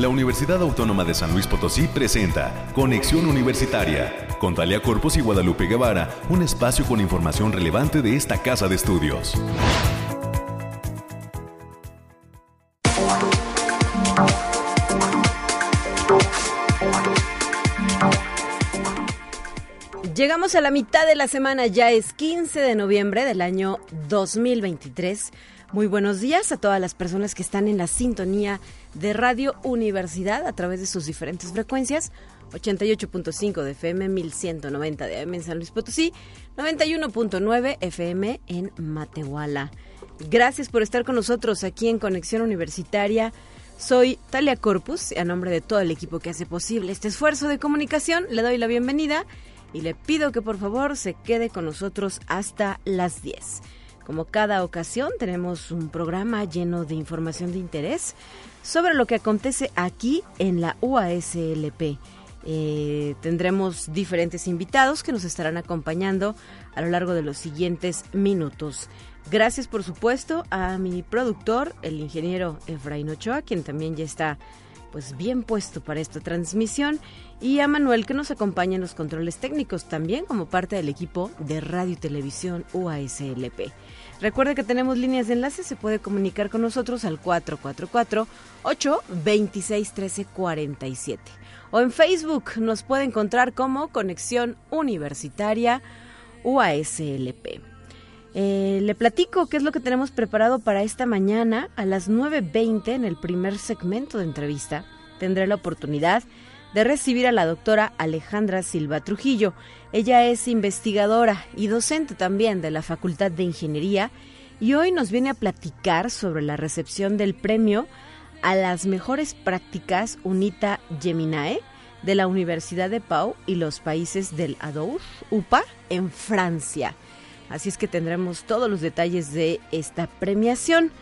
la Universidad Autónoma de San Luis Potosí presenta Conexión Universitaria con Talia Corpus y Guadalupe Guevara, un espacio con información relevante de esta casa de estudios. Llegamos a la mitad de la semana, ya es 15 de noviembre del año 2023. Muy buenos días a todas las personas que están en la sintonía Radio Universidad a través de sus diferentes frecuencias. 88.5 de FM, 1190 de AM en San Luis Potosí, 91.9 FM en Matehuala. Gracias por estar con nosotros aquí en Conexión Universitaria. Soy Talia Corpus y a nombre de todo el equipo que hace posible este esfuerzo de comunicación le doy la bienvenida y le pido que por favor se quede con nosotros hasta las 10. Como cada ocasión, tenemos un programa lleno de información de interés sobre lo que acontece aquí en la UASLP. Eh, tendremos diferentes invitados que nos estarán acompañando a lo largo de los siguientes minutos. Gracias, por supuesto, a mi productor, el ingeniero Efraín Ochoa, quien también ya está pues bien puesto para esta transmisión y a Manuel que nos acompaña en los controles técnicos también como parte del equipo de Radio y Televisión UASLP. Recuerde que tenemos líneas de enlace, se puede comunicar con nosotros al 444-826-1347. O en Facebook nos puede encontrar como Conexión Universitaria UASLP. Eh, le platico qué es lo que tenemos preparado para esta mañana. A las 9.20 en el primer segmento de entrevista tendré la oportunidad de recibir a la doctora Alejandra Silva Trujillo. Ella es investigadora y docente también de la Facultad de Ingeniería y hoy nos viene a platicar sobre la recepción del premio a las mejores prácticas UNITA Geminae de la Universidad de Pau y los países del ADOUR, UPA, en Francia. Así es que tendremos todos los detalles de esta premiación.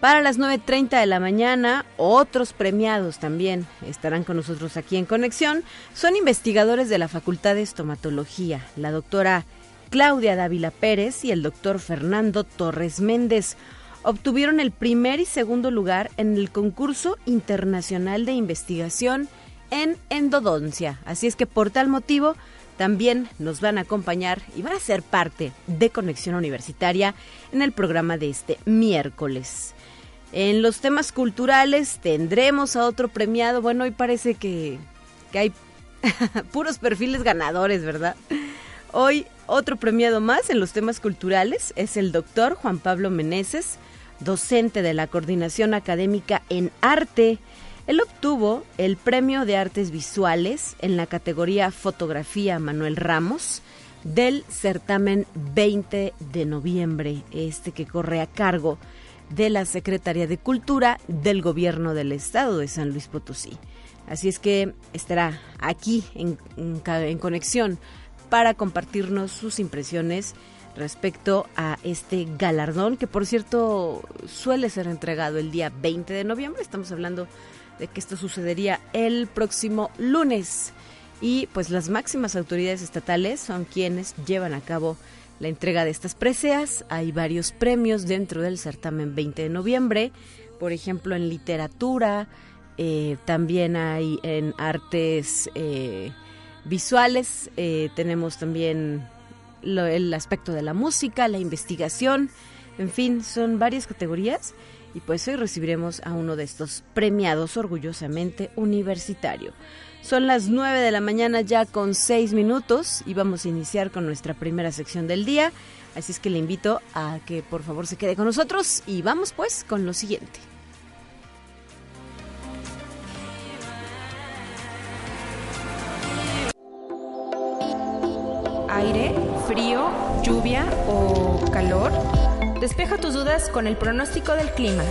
Para las 9.30 de la mañana, otros premiados también estarán con nosotros aquí en Conexión. Son investigadores de la Facultad de Estomatología, la doctora Claudia Dávila Pérez y el doctor Fernando Torres Méndez. Obtuvieron el primer y segundo lugar en el concurso internacional de investigación en endodoncia. Así es que por tal motivo también nos van a acompañar y van a ser parte de Conexión Universitaria en el programa de este miércoles. En los temas culturales tendremos a otro premiado. Bueno, hoy parece que, hay puros perfiles ganadores, ¿verdad? Hoy otro premiado más en los temas culturales es el doctor Juan Pablo Meneses, docente de la Coordinación Académica en Arte. Él obtuvo el Premio de Artes Visuales en la categoría Fotografía Manuel Ramos del certamen 20 de noviembre, este que corre a cargo la Secretaría de Cultura del Gobierno del Estado de San Luis Potosí. Así es que estará aquí en, conexión para compartirnos sus impresiones respecto a este galardón que por cierto suele ser entregado el día 20 de noviembre. Estamos hablando de que esto sucedería el próximo lunes y pues las máximas autoridades estatales son quienes llevan a cabo la entrega de estas preseas. Hay varios premios dentro del certamen 20 de noviembre, por ejemplo en literatura, eh, también hay en artes eh, visuales, eh, tenemos también el aspecto de la música, la investigación, en fin, son varias categorías y pues hoy recibiremos a uno de estos premiados orgullosamente universitario. Son las 9 de la mañana ya con 6 minutos y vamos a iniciar con nuestra primera sección del día. Así es que le invito a que por favor se quede con nosotros y vamos pues con lo siguiente. Aire, frío, lluvia o calor. Despeja tus dudas con el pronóstico del clima.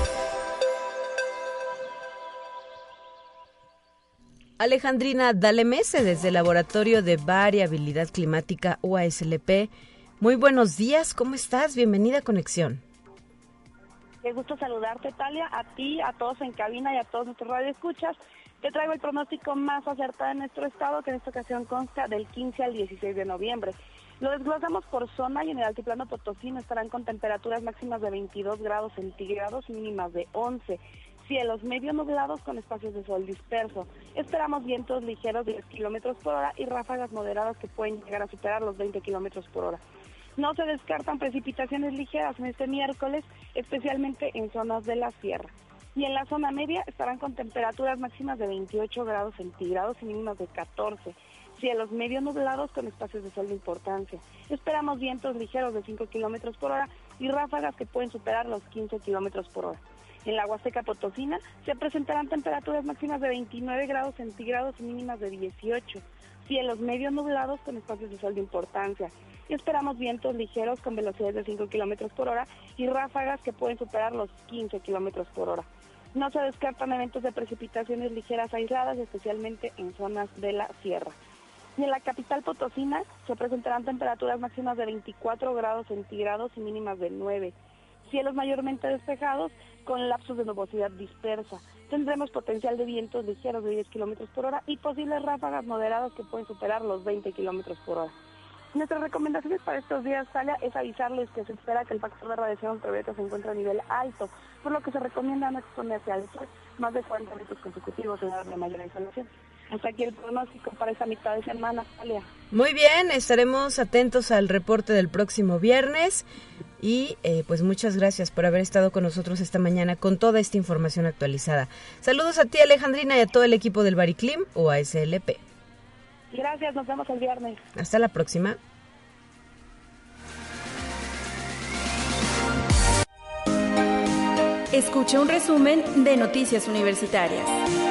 Alejandrina Dalemese desde el Laboratorio de Variabilidad Climática UASLP. Muy buenos días, ¿cómo estás? Bienvenida a Conexión. Qué gusto saludarte, Talia, a ti, a todos en cabina y a todos nuestros radioescuchas. Te traigo el pronóstico más acertado de nuestro estado, que en esta ocasión consta del 15 al 16 de noviembre. Lo desglosamos por zona y en el altiplano potosino estarán con temperaturas máximas de 22 grados centígrados, mínimas de 11 Cielos medio nublados con espacios de sol disperso. Esperamos vientos ligeros de 10 kilómetros por hora y ráfagas moderadas que pueden llegar a superar los 20 kilómetros por hora. No se descartan precipitaciones ligeras en este miércoles, especialmente en zonas de la sierra. Y en la zona media estarán con temperaturas máximas de 28 grados centígrados y mínimas de 14 cielos medio nublados con espacios de sol de importancia. Esperamos vientos ligeros de 5 kilómetros por hora y ráfagas que pueden superar los 15 kilómetros por hora. En la Huasteca Potosina se presentarán temperaturas máximas de 29 grados centígrados y mínimas de 18. Cielos medio nublados con espacios de sol de importancia. Y esperamos vientos ligeros con velocidades de 5 kilómetros por hora y ráfagas que pueden superar los 15 kilómetros por hora. No se descartan eventos de precipitaciones ligeras aisladas, especialmente en zonas de la sierra. En la capital potosina se presentarán temperaturas máximas de 24 grados centígrados y mínimas de 9 cielos mayormente despejados con lapsos de nubosidad dispersa. Tendremos potencial de vientos ligeros de 10 kilómetros por hora y posibles ráfagas moderadas que pueden superar los 20 kilómetros por hora. Nuestras recomendaciones para estos días, Talia, es avisarles que se espera que el factor de radiación ultravioleta se encuentre a nivel alto, por lo que se recomienda no exponerse al sol más de 40 minutos consecutivos en darle mayor insolación. Hasta aquí el pronóstico para esa mitad de semana, Talia. Muy bien, estaremos atentos al reporte del próximo viernes. Y eh, pues muchas gracias por haber estado con nosotros esta mañana con toda esta información actualizada. Saludos a ti Alejandrina y a todo el equipo del Bariclim o ASLP. Gracias, nos vemos el viernes. Hasta la próxima. Escucha un resumen de Noticias Universitarias.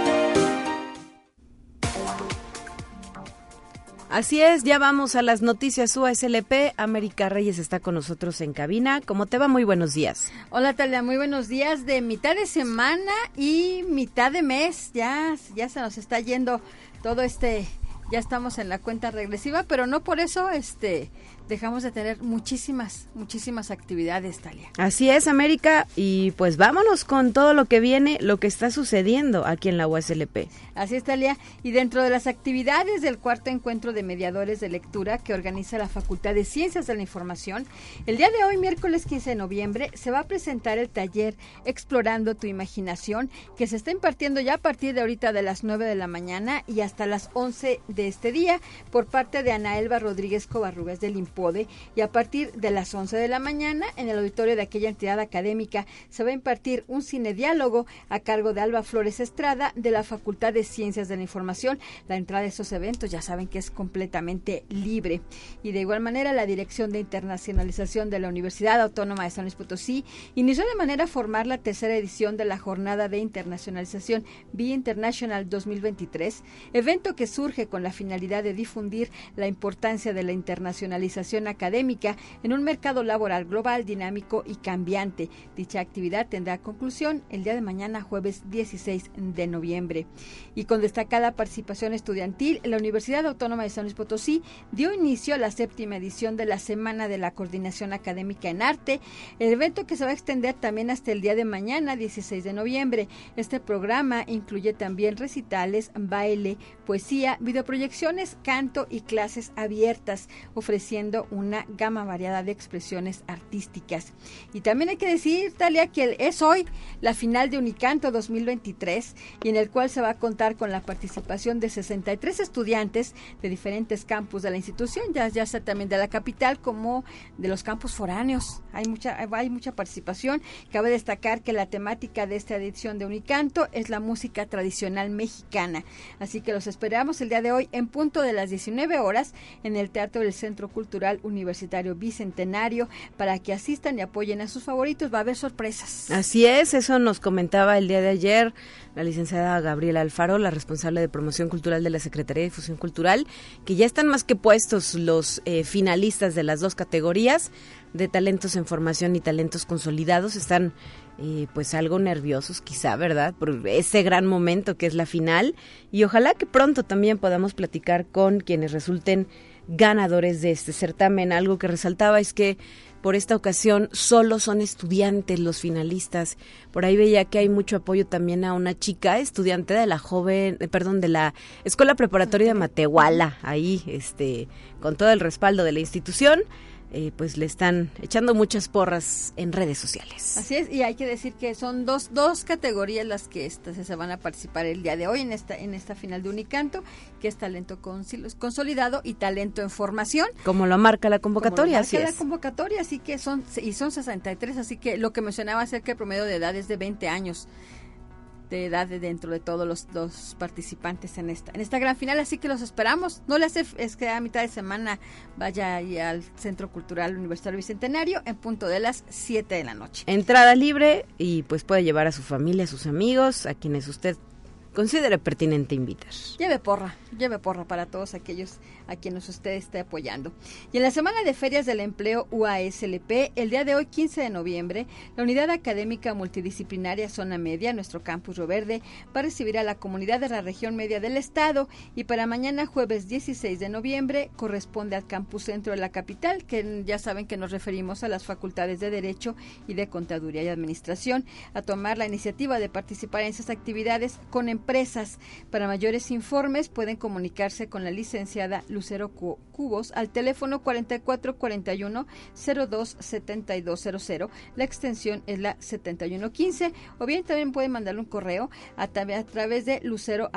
Así es, ya vamos a las noticias USLP. América Reyes está con nosotros en cabina. ¿Cómo te va? Muy buenos días. Hola, Talia, muy buenos días de mitad de semana y mitad de mes. Ya, ya se nos está yendo todo este, ya estamos en la cuenta regresiva, pero no por eso, este, dejamos de tener muchísimas, muchísimas actividades, Talia. Así es, América, y pues vámonos con todo lo que viene, lo que está sucediendo aquí en la USLP. Así es, Talia, y dentro de las actividades del cuarto encuentro de mediadores de lectura que organiza la Facultad de Ciencias de la Información, el día de hoy, miércoles 15 de noviembre, se va a presentar el taller Explorando tu Imaginación, que se está impartiendo ya a partir de ahorita de las 9 de la mañana y hasta las 11 de este día por parte de Ana Elba Rodríguez Covarrubias del y a partir de las 11 de la mañana en el auditorio de aquella entidad académica se va a impartir un cine diálogo a cargo de Alba Flores Estrada de la Facultad de Ciencias de la Información. La entrada de esos eventos ya saben que es completamente libre. Y de igual manera la Dirección de Internacionalización de la Universidad Autónoma de San Luis Potosí inició de manera formal la tercera edición de la Jornada de Internacionalización Be International 2023, evento que surge con la finalidad de difundir la importancia de la internacionalización académica en un mercado laboral global, dinámico y cambiante. Dicha actividad tendrá conclusión el día de mañana, jueves 16 de noviembre. Y con destacada participación estudiantil, la Universidad Autónoma de San Luis Potosí dio inicio a la séptima edición de la Semana de la Coordinación Académica en Arte, el evento que se va a extender también hasta el día de mañana, 16 de noviembre. Este programa incluye también recitales, baile, poesía, videoproyecciones, canto y clases abiertas, ofreciendo una gama variada de expresiones artísticas. Y también hay que decir, Talia, que es hoy la final de Unicanto 2023 y en el cual se va a contar con la participación de 63 estudiantes de diferentes campus de la institución, ya, ya sea también de la capital como de los campus foráneos. Hay mucha, hay mucha participación. Cabe destacar que la temática de esta edición de Unicanto es la música tradicional mexicana. Así que los esperamos el día de hoy en punto de las 19 horas en el Teatro del Centro Cultural Universitario Bicentenario para que asistan y apoyen a sus favoritos. Va a haber sorpresas. Así es, eso nos comentaba el día de ayer la licenciada Gabriela Alfaro, la responsable de promoción cultural de la Secretaría de Difusión Cultural, que ya están más que puestos los eh, finalistas de las dos categorías de talentos en formación y talentos consolidados. Están eh, pues algo nerviosos quizá, ¿verdad? Por ese gran momento que es la final. Y ojalá que pronto también podamos platicar con quienes resulten ganadores de este certamen. Algo que resaltaba es que por esta ocasión solo son estudiantes los finalistas. Por ahí veía que hay mucho apoyo también a una chica estudiante de la joven, eh, perdón, de la Escuela Preparatoria de Matehuala, ahí este con todo el respaldo de la institución. Eh, pues le están echando muchas porras en redes sociales. Así es, y hay que decir que son dos, dos categorías las que estas se van a participar el día de hoy en esta, en esta final de Unicanto, que es talento consolidado y talento en formación. Como lo marca la convocatoria, lo marca la convocatoria, así que son, y son 63, así que lo que mencionaba acerca del promedio de edad es de 20 años de edad dentro de todos los, dos participantes en esta en esta gran final así que los esperamos no le hace es que a mitad de semana vaya ahí al Centro Cultural Universitario Bicentenario en punto de las 7 de la noche entrada libre y pues puede llevar a su familia a sus amigos a quienes usted considere pertinente invitar. Lleve porra, lleve porra para todos aquellos a quienes usted esté apoyando. Y en la semana de ferias del empleo UASLP, el día de hoy, 15 de noviembre, la Unidad Académica Multidisciplinaria Zona Media, nuestro campus Rio Verde, va a recibir a la comunidad de la región media del estado y para mañana, jueves 16 de noviembre, corresponde al campus centro de la capital, que ya saben que nos referimos a las facultades de Derecho y de Contaduría y Administración, a tomar la iniciativa de participar en esas actividades con empresas. Para mayores informes pueden comunicarse con la licenciada Lucero Cubos al teléfono 4441 027200. La extensión es la 7115 o bien también pueden mandarle un correo a, través de lucero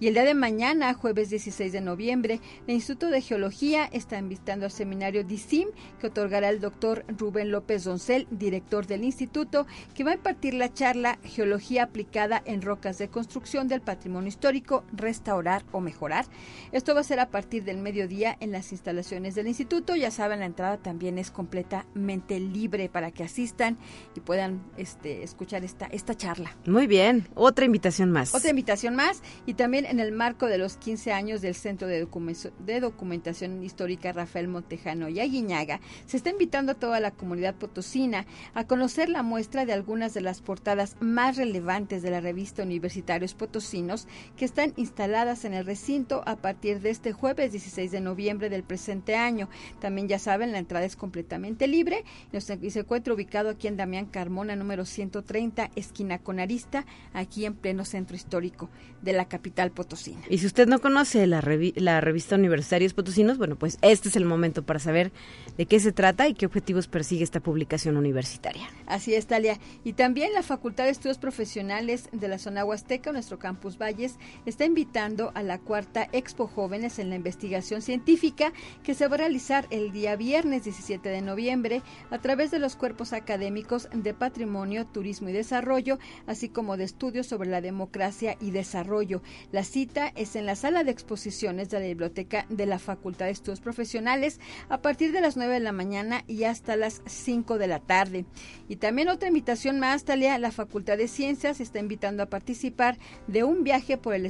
Y el día de mañana, jueves 16 de noviembre, el Instituto de Geología está invitando al seminario DICIM que otorgará el doctor Rubén López Doncel, director del instituto, que va a impartir la charla Geología aplicada en rocas de construcción del patrimonio histórico, restaurar o mejorar. Esto va a ser a partir del mediodía en las instalaciones del instituto. Ya saben, la entrada también es completamente libre para que asistan y puedan este, escuchar esta, esta charla. Muy bien, otra invitación más. Otra invitación más y también en el marco de los 15 años del Centro de, de Documentación Histórica Rafael Montejano y Aguiñaga, se está invitando a toda la comunidad potosina a conocer la muestra de algunas de las portadas más relevantes de la revista Universitarios Potosinos que están instaladas en el recinto a partir de este jueves 16 de noviembre del presente año. También ya saben, la entrada es completamente libre y se encuentra ubicado aquí en Damián Carmona, número 130, esquina Conarista, aquí en pleno centro histórico de la capital potosina. Y si usted no conoce la, la revista Universitarios Potosinos, bueno, pues este es el momento para saber de qué se trata y qué objetivos persigue esta publicación universitaria. Así es, Talia. Y también la Facultad de Estudios Profesionales de la zona Huasteca, nuestro campus Valles, está a la cuarta Expo Jóvenes en la Investigación Científica que se va a realizar el día viernes 17 de noviembre a través de los cuerpos académicos de Patrimonio, Turismo y Desarrollo, así como de estudios sobre la democracia y desarrollo. La cita es en la sala de exposiciones de la Biblioteca de la Facultad de Estudios Profesionales a partir de las 9 de la mañana y hasta las 5 de la tarde. Y también otra invitación más, Talia, la Facultad de Ciencias está invitando a participar de un viaje por el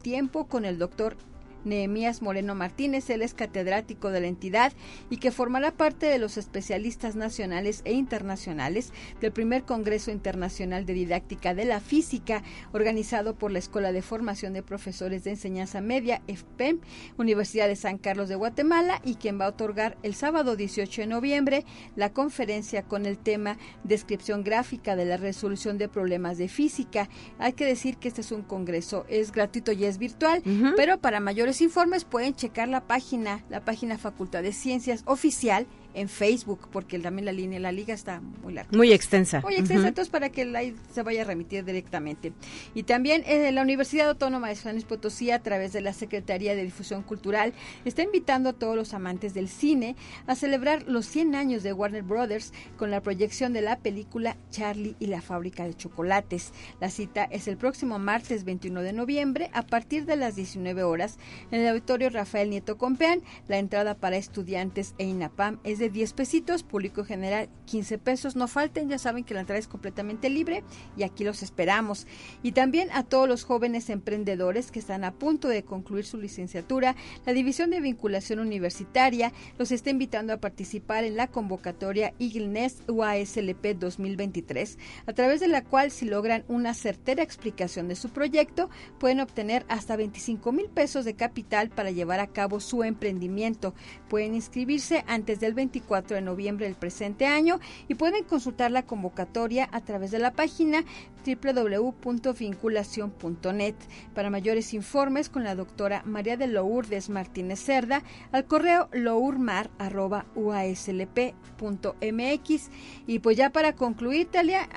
espacio-tiempo con el doctor Nehemías Moreno Martínez, él es catedrático de la entidad y que formará parte de los especialistas nacionales e internacionales del primer Congreso Internacional de Didáctica de la Física, organizado por la Escuela de Formación de Profesores de Enseñanza Media, FPEM, Universidad de San Carlos de Guatemala, y quien va a otorgar el sábado 18 de noviembre la conferencia con el tema Descripción gráfica de la resolución de problemas de física. Hay que decir que este es un congreso, es gratuito y es virtual, pero para mayores informes pueden checar la página, la página Facultad de Ciencias oficial en Facebook, porque también la línea, la liga está muy larga. Muy extensa. Muy extensa, entonces para que la, se vaya a remitir directamente. Y también eh, la Universidad Autónoma de San Luis Potosí, a través de la Secretaría de Difusión Cultural, está invitando a todos los amantes del cine a celebrar los 100 años de Warner Brothers con la proyección de la película Charlie y la fábrica de chocolates. La cita es el próximo martes 21 de noviembre a partir de las 19 horas en el auditorio Rafael Nieto Compeán. La entrada para estudiantes e INAPAM es de 10 pesitos, público general 15 pesos. No falten, ya saben que la entrada es completamente libre y aquí los esperamos. Y también a todos los jóvenes emprendedores que están a punto de concluir su licenciatura, la División de Vinculación Universitaria los está invitando a participar en la convocatoria Eagle Nest UASLP 2023, a través de la cual si logran una certera explicación de su proyecto, pueden obtener hasta 25 mil pesos de capital para llevar a cabo su emprendimiento. Pueden inscribirse antes del 20 24 de noviembre del presente año y pueden consultar la convocatoria a través de la página www.vinculación.net. Para mayores informes con la doctora María de Lourdes Martínez Cerda al correo lourmar.uaslp.mx. Y pues ya para concluir, Talia,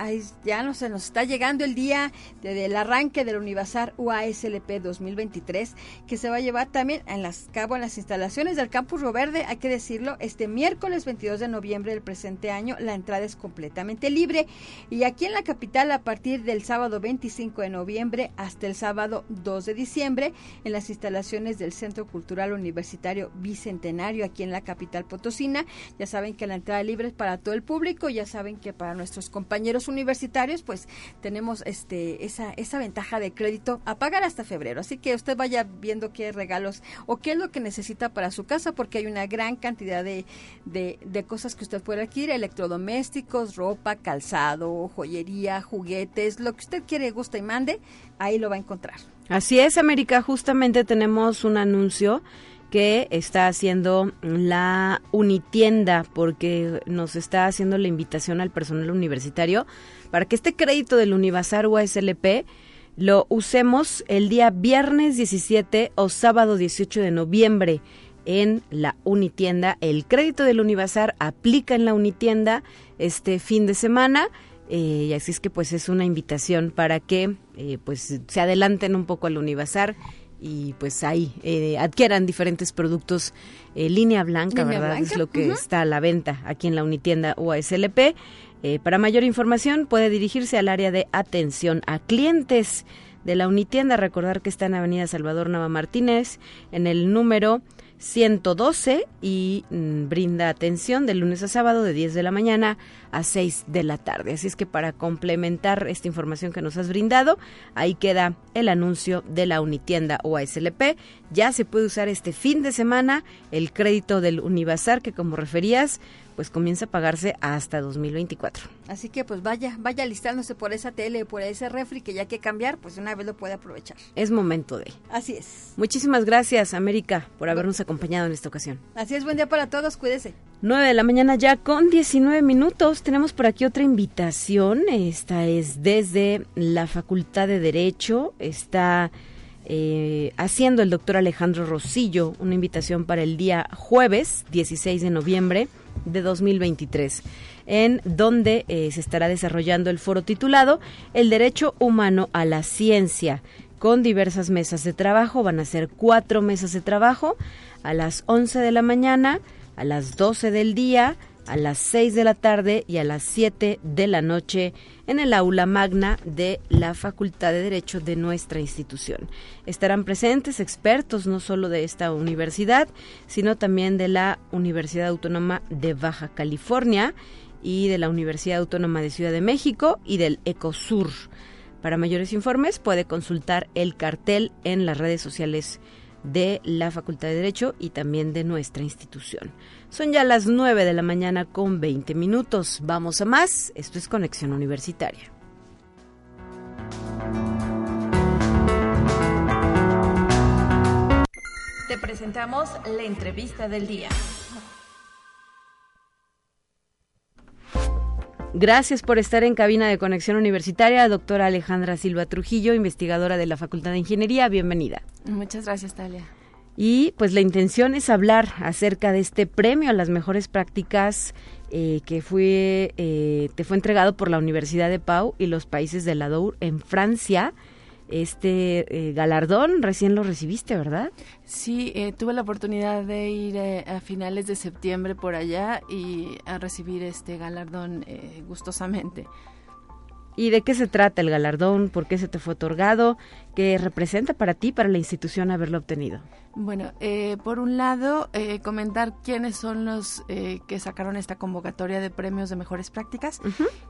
ya nos, se nos está llegando el día del arranque del Univasar UASLP 2023 que se va a llevar también en las, cabo en las instalaciones del Campus Roverde, hay que decirlo, este miércoles 22 de noviembre del presente año la entrada es completamente libre y aquí en la capital a partir del sábado 25 de noviembre hasta el sábado 2 de diciembre en las instalaciones del Centro Cultural Universitario Bicentenario aquí en la capital potosina. Ya saben que la entrada libre es para todo el público, ya saben que para nuestros compañeros universitarios pues tenemos este esa, esa ventaja de crédito a pagar hasta febrero. Así que usted vaya viendo qué regalos o qué es lo que necesita para su casa porque hay una gran cantidad de, de, cosas que usted puede adquirir, electrodomésticos, ropa, calzado, joyería, juguetes, lo que usted quiere, gusta y mande, ahí lo va a encontrar. Así es, América, justamente tenemos un anuncio que está haciendo la Unitienda porque nos está haciendo la invitación al personal universitario para que este crédito del Univasar USLP lo usemos el día viernes 17 o sábado 18 de noviembre en la Unitienda. El crédito del Univasar aplica en la Unitienda este fin de semana. Eh, y así es que pues es una invitación para que eh, pues se adelanten un poco al Univasar y pues ahí eh, adquieran diferentes productos línea blanca, ¿verdad? Es lo que está a la venta aquí en la Unitienda UASLP. Para mayor información puede dirigirse al área de atención a clientes de la Unitienda. Recordar que está en Avenida Salvador Nava Martínez en el número 112 y mm, brinda atención de lunes a sábado de 10 de la mañana a 6 de la tarde. Así es que para complementar esta información que nos has brindado, ahí queda el anuncio de la Unitienda o ASLP. Ya se puede usar este fin de semana el crédito del Univazar que como referías pues comienza a pagarse hasta 2024. Así que pues vaya, vaya listándose por esa tele, por ese refri que ya hay que cambiar, pues una vez lo puede aprovechar. Es momento de. Así es. Muchísimas gracias, América, por habernos acompañado en esta ocasión. Así es, buen día para todos, cuídese. 9 de la mañana ya con 19 minutos. Tenemos por aquí otra invitación. Esta es desde la Facultad de Derecho. Está eh, haciendo el doctor Alejandro Rosillo una invitación para el día jueves 16 de noviembre de 2023, en donde eh, se estará desarrollando el foro titulado El Derecho Humano a la Ciencia, con diversas mesas de trabajo. Van a ser cuatro mesas de trabajo a las 11 de la mañana, a las 12 del día, a las 6 de la tarde y a las 7 de la noche en el aula magna de la Facultad de Derecho de nuestra institución. Estarán presentes expertos no solo de esta universidad, sino también de la Universidad Autónoma de Baja California y de la Universidad Autónoma de Ciudad de México y del ECOSUR. Para mayores informes puede consultar el cartel en las redes sociales de la Facultad de Derecho y también de nuestra institución. Son ya las 9 de la mañana con 20 minutos. Vamos a más. Esto es Conexión Universitaria. Te presentamos la entrevista del día. Gracias por estar en cabina de Conexión Universitaria, doctora Alejandra Silva Trujillo, investigadora de la Facultad de Ingeniería. Bienvenida. Muchas gracias, Talia. Y pues la intención es hablar acerca de este premio a las mejores prácticas eh, que fue, eh, te fue entregado por la Universidad de Pau y los países de la DOUR en Francia. Este eh, galardón recién lo recibiste, ¿verdad? Sí, tuve la oportunidad de ir a finales de septiembre por allá y a recibir este galardón gustosamente. ¿Y de qué se trata el galardón? ¿Por qué se te fue otorgado? ¿Qué representa para ti, para la institución, haberlo obtenido? Bueno, eh, por un lado, eh, comentar quiénes son los eh, que sacaron esta convocatoria de premios de mejores prácticas.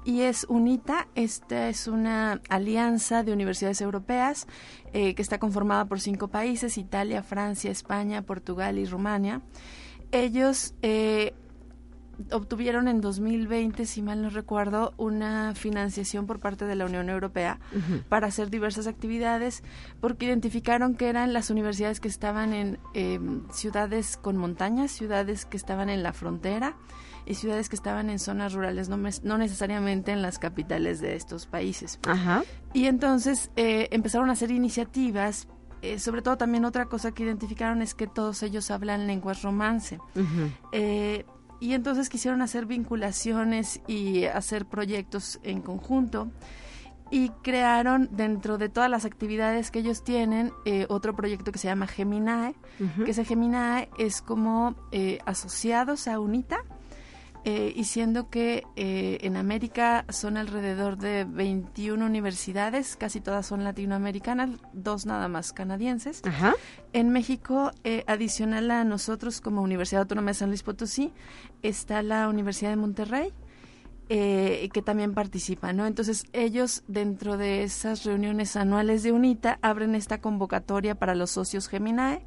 Y es UNITA, esta es una alianza de universidades europeas que está conformada por cinco países, Italia, Francia, España, Portugal y Rumania. Ellos obtuvieron en 2020, si mal no recuerdo, una financiación por parte de la Unión Europea para hacer diversas actividades, porque identificaron que eran las universidades que estaban en em, ciudades con montañas, ciudades que estaban en la frontera y ciudades que estaban en zonas rurales, no, no necesariamente en las capitales de estos países. Y entonces eh, empezaron a hacer iniciativas eh, sobre todo también otra cosa que identificaron es que todos ellos hablan lenguas romance. eh, y entonces quisieron hacer vinculaciones y hacer proyectos en conjunto y crearon dentro de todas las actividades que ellos tienen eh, otro proyecto que se llama Geminae, que ese Geminae es como eh, asociados a UNITA, eh, y siendo que eh, en América son alrededor de 21 universidades, casi todas son latinoamericanas, dos nada más canadienses. En México, eh, adicional a nosotros como Universidad Autónoma de San Luis Potosí, está la Universidad de Monterrey, que también participa, ¿no? Entonces ellos dentro de esas reuniones anuales de UNITA abren esta convocatoria para los socios Geminae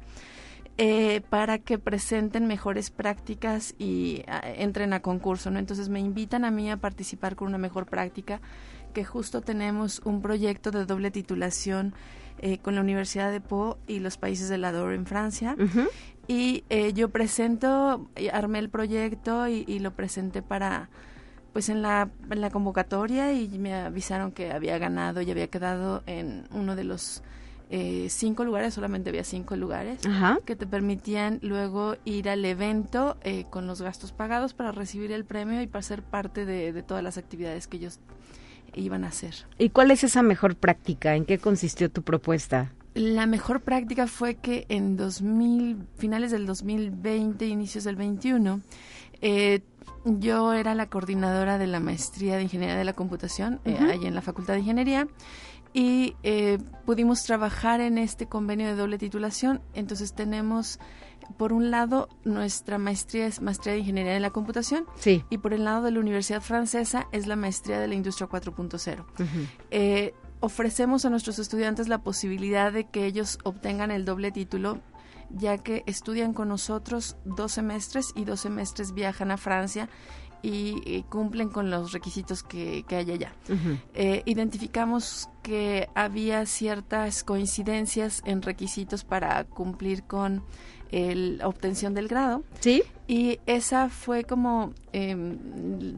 eh, para que presenten mejores prácticas y ah, entren a concurso, ¿no? Entonces me invitan a mí a participar con una mejor práctica, que justo tenemos un proyecto de doble titulación eh, con la Universidad de Po y los países de la DOR en Francia. Y eh, yo presento, armé el proyecto y, y, lo presenté para, pues en la, en la convocatoria y me avisaron que había ganado y había quedado en uno de los eh, cinco lugares, solamente había cinco lugares, que te permitían luego ir al evento eh, con los gastos pagados para recibir el premio y para ser parte de, todas las actividades que ellos iban a hacer. ¿Y cuál es esa mejor práctica? ¿En qué consistió tu propuesta? La mejor práctica fue que en 2000, finales del 2020, inicios del 21, eh, yo era la coordinadora de la maestría de Ingeniería de la Computación, ahí en la Facultad de Ingeniería, y eh, pudimos trabajar en este convenio de doble titulación. Entonces tenemos, por un lado, nuestra maestría es maestría de Ingeniería de la Computación sí. y por el lado de la Universidad Francesa es la maestría de la Industria 4.0. Eh, ofrecemos a nuestros estudiantes la posibilidad de que ellos obtengan el doble título ya que estudian con nosotros dos semestres y dos semestres viajan a Francia y, cumplen con los requisitos que, hay allá. Eh, identificamos que había ciertas coincidencias en requisitos para cumplir con la obtención del grado. Sí. Y esa fue como em,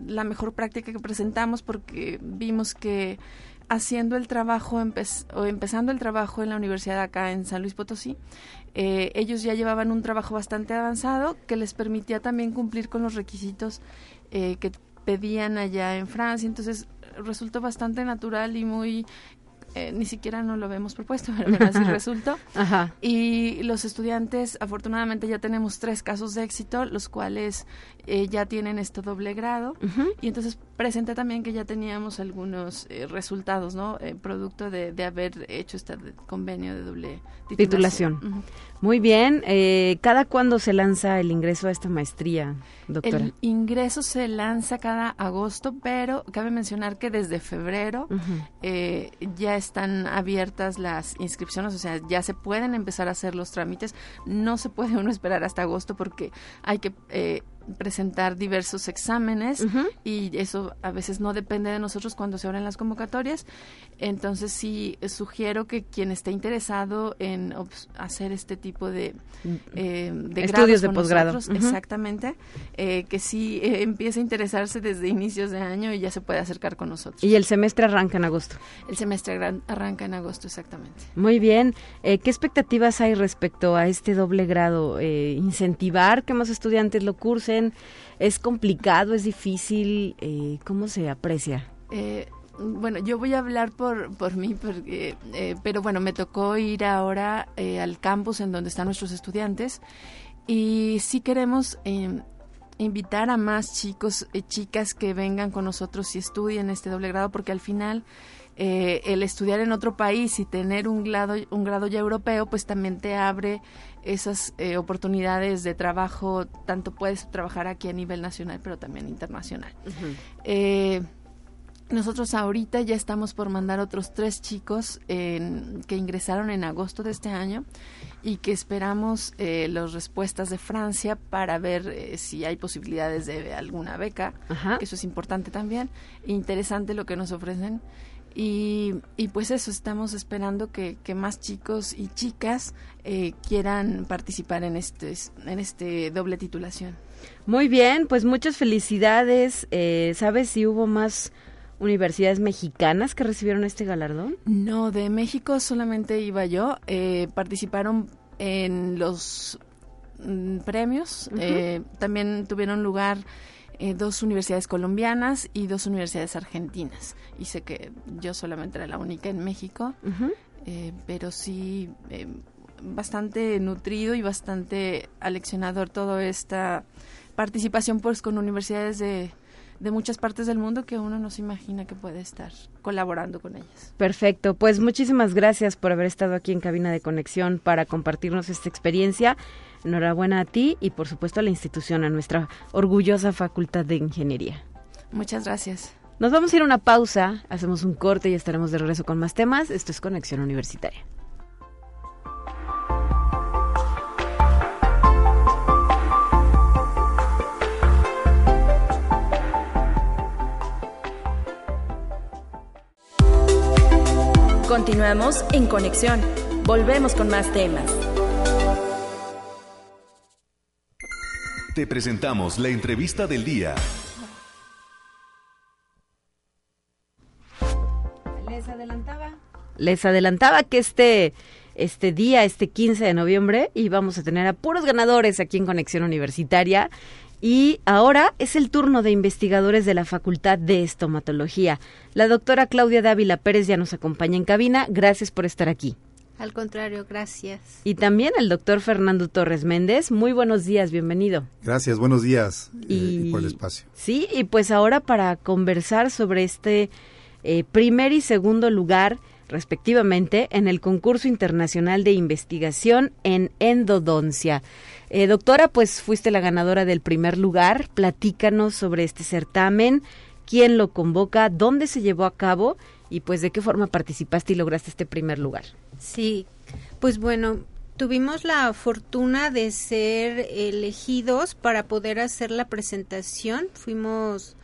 la mejor práctica que presentamos porque vimos que haciendo el trabajo o empezando el trabajo en la universidad acá en San Luis Potosí, eh, ellos ya llevaban un trabajo bastante avanzado que les permitía también cumplir con los requisitos eh, que pedían allá en Francia. Entonces resultó bastante natural y muy eh, ni siquiera no lo habíamos propuesto, pero así resultó. Y los estudiantes, afortunadamente ya tenemos tres casos de éxito, los cuales eh, ya tienen este doble grado. Y entonces presenté también que ya teníamos algunos eh, resultados, ¿no? producto de, haber hecho este convenio de doble titulación. Muy bien. ¿Cada cuándo se lanza el ingreso a esta maestría, doctora? El ingreso se lanza cada agosto, pero cabe mencionar que desde febrero ya están abiertas las inscripciones, o sea, ya se pueden empezar a hacer los trámites. No se puede uno esperar hasta agosto porque hay que eh, presentar diversos exámenes y eso a veces no depende de nosotros cuando se abren las convocatorias. Entonces sí sugiero que quien esté interesado en hacer este tipo de, eh, de estudios de posgrado, exactamente, eh, que sí eh, empiece a interesarse desde inicios de año y ya se puede acercar con nosotros. Y el semestre arranca en agosto. El semestre arranca en agosto, exactamente. Muy bien. ¿Qué expectativas hay respecto a este doble grado? incentivar que más estudiantes lo cursen ¿Es complicado, es difícil? Eh, ¿Cómo se aprecia? Eh, bueno, yo voy a hablar por, por mí, porque, eh, pero bueno, me tocó ir ahora al campus en donde están nuestros estudiantes y sí queremos invitar a más chicos y chicas que vengan con nosotros y estudien este doble grado, porque al final el estudiar en otro país y tener un grado, un grado ya europeo, pues también te abre esas eh, oportunidades de trabajo, tanto puedes trabajar aquí a nivel nacional, pero también internacional. Eh, Nosotros ahorita ya estamos por mandar otros tres chicos que ingresaron en agosto de este año y que esperamos eh, las respuestas de Francia para ver eh, si hay posibilidades de alguna beca, que eso es importante también. Interesante lo que nos ofrecen. Y, y pues eso, estamos esperando que, que más chicos y chicas eh, quieran participar en este, en este doble titulación. Muy bien, pues muchas felicidades. Eh, ¿Sabes si hubo más universidades mexicanas que recibieron este galardón? No, de México solamente iba yo. Eh, participaron en los mm, premios. Eh, también tuvieron lugar eh, dos universidades colombianas y dos universidades argentinas. Y sé que yo solamente era la única en México, pero sí bastante nutrido y bastante aleccionador toda esta participación pues con universidades de de muchas partes del mundo que uno no se imagina que puede estar colaborando con ellas. Perfecto, pues muchísimas gracias por haber estado aquí en Cabina de Conexión para compartirnos esta experiencia. Enhorabuena a ti y por supuesto a la institución, a nuestra orgullosa Facultad de Ingeniería. Muchas gracias. Nos vamos a ir a una pausa, hacemos un corte y estaremos de regreso con más temas. Esto es Conexión Universitaria. Continuamos en conexión. Volvemos con más temas. Te presentamos la entrevista del día. Les adelantaba. Les adelantaba que este este día, este 15 de noviembre, íbamos a tener a puros ganadores aquí en Conexión Universitaria y ahora es el turno de investigadores de la Facultad de Estomatología. La doctora Claudia Dávila Pérez ya nos acompaña en cabina. Gracias por estar aquí. Al contrario, gracias. Y también el doctor Fernando Torres Méndez. Muy buenos días, bienvenido. Gracias, buenos días eh, y, por el espacio. Sí, y pues ahora para conversar sobre este eh, primer y segundo lugar respectivamente, en el concurso internacional de investigación en endodoncia. Eh, doctora, pues fuiste la ganadora del primer lugar. Platícanos sobre este certamen, quién lo convoca, dónde se llevó a cabo y pues de qué forma participaste y lograste este primer lugar. Sí, pues bueno, tuvimos la fortuna de ser elegidos para poder hacer la presentación. Fuimos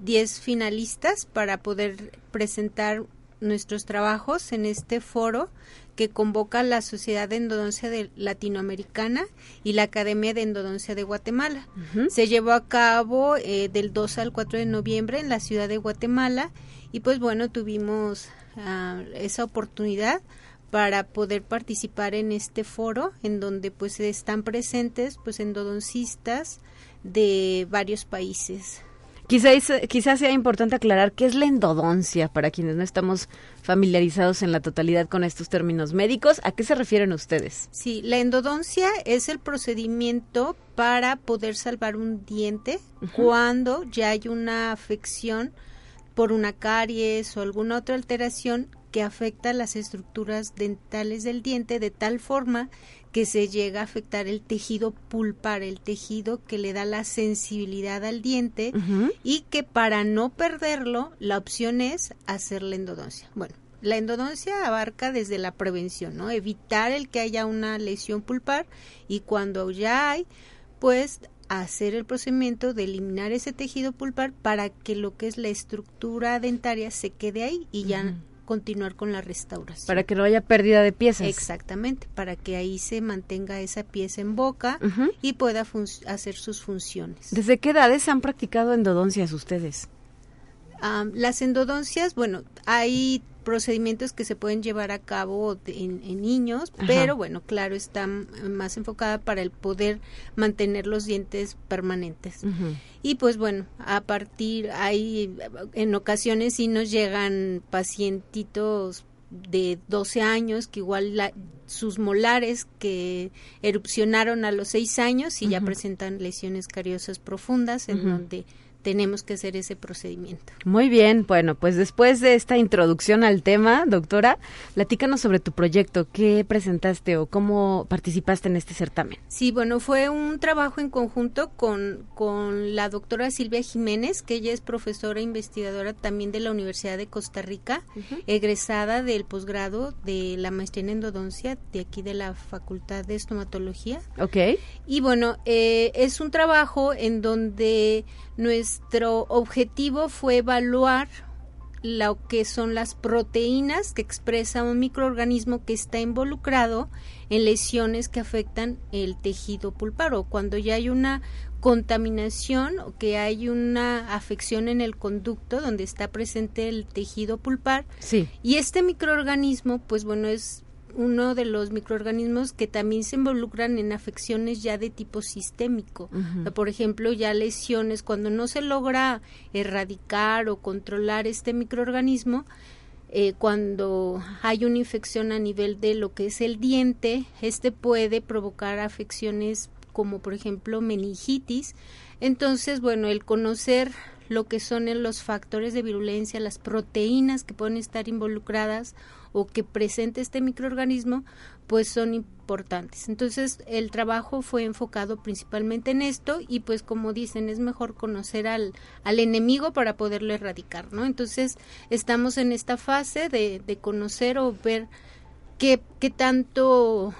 10 finalistas para poder presentar nuestros trabajos en este foro que convoca la Sociedad de Endodoncia de Latinoamericana y la Academia de Endodoncia de Guatemala. Se llevó a cabo eh, del 2 al 4 de noviembre en la ciudad de Guatemala y pues bueno, tuvimos ah, esa oportunidad para poder participar en este foro en donde pues están presentes pues endodoncistas de varios países. Quizás, quizás sea importante aclarar qué es la endodoncia para quienes no estamos familiarizados en la totalidad con estos términos médicos. ¿A qué se refieren ustedes? Sí, la endodoncia es el procedimiento para poder salvar un diente cuando ya hay una afección por una caries o alguna otra alteración que afecta las estructuras dentales del diente de tal forma que se llega a afectar el tejido pulpar, el tejido que le da la sensibilidad al diente y que para no perderlo la opción es hacer la endodoncia. Bueno, la endodoncia abarca desde la prevención, ¿no? Evitar el que haya una lesión pulpar y cuando ya hay, pues hacer el procedimiento de eliminar ese tejido pulpar para que lo que es la estructura dentaria se quede ahí y ya continuar con la restauración. Para que no haya pérdida de piezas. Exactamente, para que ahí se mantenga esa pieza en boca y pueda hacer sus funciones. ¿Desde qué edades han practicado endodoncias ustedes? las endodoncias, bueno, hay procedimientos que se pueden llevar a cabo en, niños, pero bueno, claro, está más enfocada para el poder mantener los dientes permanentes. Y pues bueno, a partir, hay, en ocasiones sí nos llegan pacientitos de 12 años que igual la, sus molares que erupcionaron a los 6 años y ya presentan lesiones cariosas profundas en donde tenemos que hacer ese procedimiento. Muy bien, bueno, pues después de esta introducción al tema, doctora, platícanos sobre tu proyecto, qué presentaste o cómo participaste en este certamen. Sí, bueno, fue un trabajo en conjunto con, con la doctora Silvia Jiménez, que ella es profesora e investigadora también de la Universidad de Costa Rica, egresada del posgrado de la maestría en endodoncia de aquí de la Facultad de Estomatología. Ok. Y bueno, eh, es un trabajo en donde nuestro objetivo fue evaluar lo que son las proteínas que expresa un microorganismo que está involucrado en lesiones que afectan el tejido pulpar o cuando ya hay una contaminación o que hay una afección en el conducto donde está presente el tejido pulpar. Sí. Y este microorganismo, pues bueno, es uno de los microorganismos que también se involucran en afecciones ya de tipo sistémico. Por ejemplo, ya lesiones, cuando no se logra erradicar o controlar este microorganismo, eh, cuando hay una infección a nivel de lo que es el diente, este puede provocar afecciones como por ejemplo meningitis. Entonces, bueno, el conocer lo que son los factores de virulencia, las proteínas que pueden estar involucradas o que presente este microorganismo, pues son importantes. Entonces, el trabajo fue enfocado principalmente en esto y pues como dicen, es mejor conocer al, al enemigo para poderlo erradicar, ¿no? Entonces, estamos en esta fase de, de conocer o ver qué, qué tanto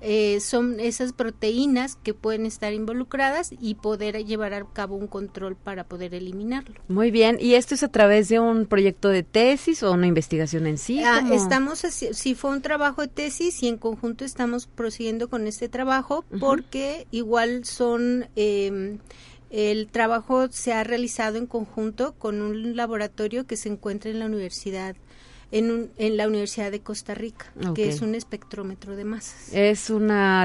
eh, son esas proteínas que pueden estar involucradas y poder llevar a cabo un control para poder eliminarlo. Muy bien, ¿y esto es a través de un proyecto de tesis o una investigación en sí? Ah, estamos, si fue un trabajo de tesis y en conjunto estamos prosiguiendo con este trabajo porque igual son... Eh, el trabajo se ha realizado en conjunto con un laboratorio que se encuentra en la Universidad en, en la Universidad de Costa Rica, que es un espectrómetro de masas. Es una